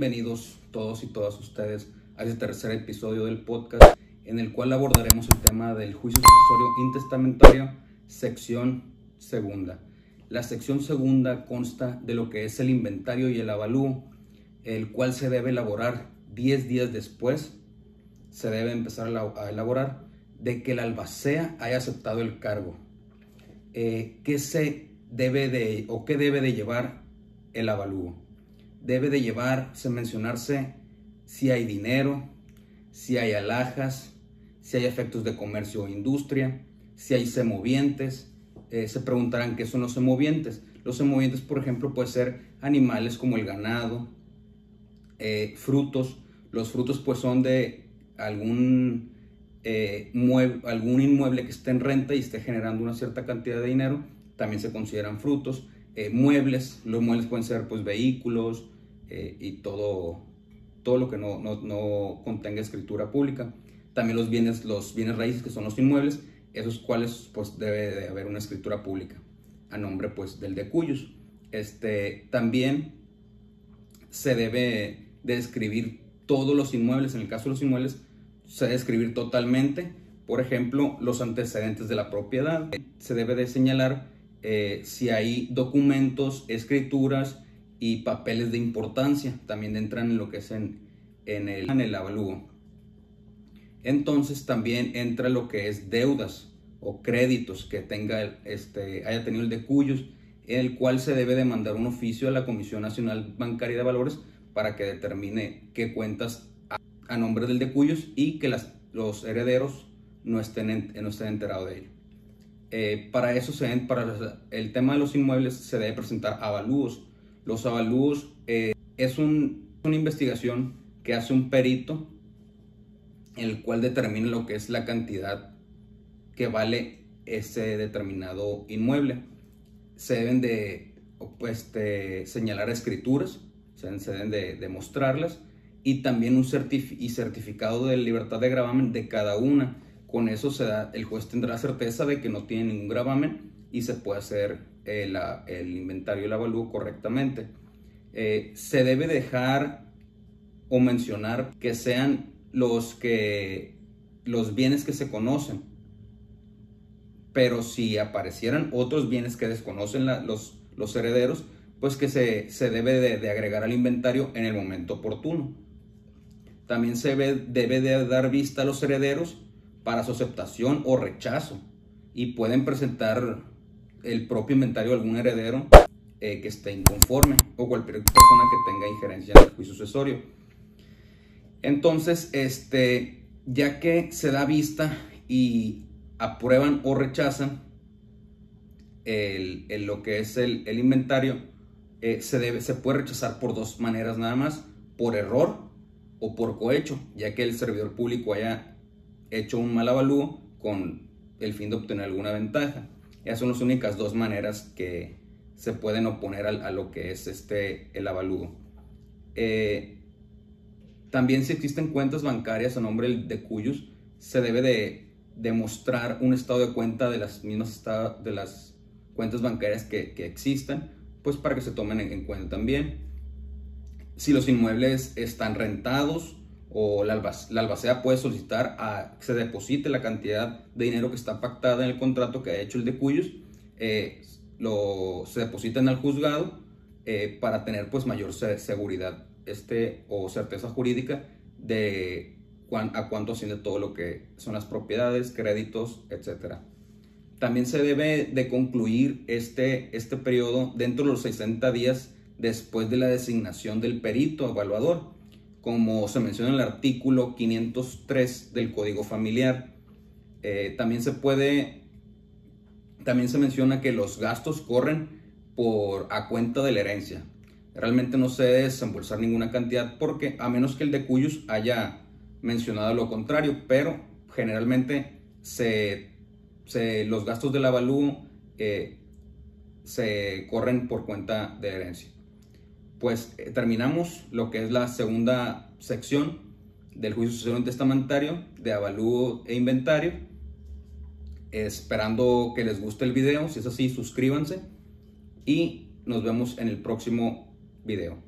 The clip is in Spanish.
Bienvenidos todos y todas ustedes a este tercer episodio del podcast en el cual abordaremos el tema del juicio sucesorio intestamentario, sección segunda. La sección segunda consta de lo que es el inventario y el avalúo, el cual se debe elaborar 10 días después, se debe empezar a elaborar de que el albacea haya aceptado el cargo. Eh, ¿Qué se debe de o qué debe de llevar el avalúo? Debe de llevarse, mencionarse si hay dinero, si hay alhajas, si hay efectos de comercio o industria, si hay semovientes. Eh, se preguntarán qué son los semovientes. Los semovientes, por ejemplo, pueden ser animales como el ganado, eh, frutos. Los frutos pues son de algún, eh, algún inmueble que esté en renta y esté generando una cierta cantidad de dinero. También se consideran frutos. Muebles, los muebles pueden ser pues vehículos, eh, y todo, todo lo que no, no, no, contenga escritura pública. También los bienes, los bienes raíces, que son los inmuebles, esos cuales pues debe de haber una escritura pública a nombre pues del de cuyos. Este, también se debe de escribir todos los inmuebles, en el caso de los inmuebles se debe escribir totalmente, por ejemplo, los antecedentes de la propiedad. Se debe de señalar eh, si hay documentos, escrituras, y papeles de importancia también entran en lo que es en, en, el, en el avalúo. Entonces también entra lo que es deudas o créditos que tenga este, haya tenido el de cuyos, en el cual se debe de mandar un oficio a la Comisión Nacional Bancaria de Valores para que determine qué cuentas a, nombre del de cuyos y que las, los herederos no estén, no estén enterados de ello. Eh, para eso, se, para el tema de los inmuebles, se debe presentar avalúos los avalúos eh, es una investigación que hace un perito, el cual determina lo que es la cantidad que vale ese determinado inmueble. Se deben de, pues, señalar escrituras, se deben de, demostrarlas y también un y certificado de libertad de gravamen de cada una. Con eso el juez tendrá certeza de que no tiene ningún gravamen y se puede hacer el, el inventario y el avalúo correctamente. Eh, se debe dejar o mencionar que sean los que los bienes que se conocen. Pero si aparecieran otros bienes que desconocen los, los herederos, pues que se, se debe de, agregar al inventario en el momento oportuno. También se debe de dar vista a los herederos para su aceptación o rechazo y pueden presentar el propio inventario de algún heredero eh, que esté inconforme o cualquier persona que tenga injerencia en el juicio sucesorio. Entonces, este, ya que se da vista y aprueban o rechazan el, lo que es el, inventario, eh, se, debe, se puede rechazar por dos maneras nada más, por error o por cohecho, ya que el servidor público haya hecho un mal avalúo con el fin de obtener alguna ventaja. Esas son las únicas dos maneras que se pueden oponer a, lo que es este, el avalúo. Eh, también si existen cuentas bancarias a nombre de cuyos, se debe de demostrar un estado de cuenta de las mismas de las cuentas bancarias que, que existan, pues para que se tomen en, cuenta también. Si los inmuebles están rentados o la, albacea puede solicitar a que se deposite la cantidad de dinero que está pactada en el contrato que ha hecho el de cuyos, eh, lo, se depositan al juzgado eh, para tener pues mayor seguridad este, o certeza jurídica de a cuánto asciende todo lo que son las propiedades, créditos, etc. También se debe de concluir este, este periodo dentro de los 60 días después de la designación del perito evaluador como se menciona en el artículo 503 del Código Familiar. Eh, también se puede, también se menciona que los gastos corren por a cuenta de la herencia. Realmente no se debe desembolsar ninguna cantidad porque a menos que el de cuyos haya mencionado lo contrario, pero generalmente se, los gastos del avalúo eh, se corren por cuenta de herencia pues eh, terminamos lo que es la segunda sección del juicio sucesorio testamentario de avalúo e inventario. Esperando que les guste el video, si es así, suscríbanse y nos vemos en el próximo video.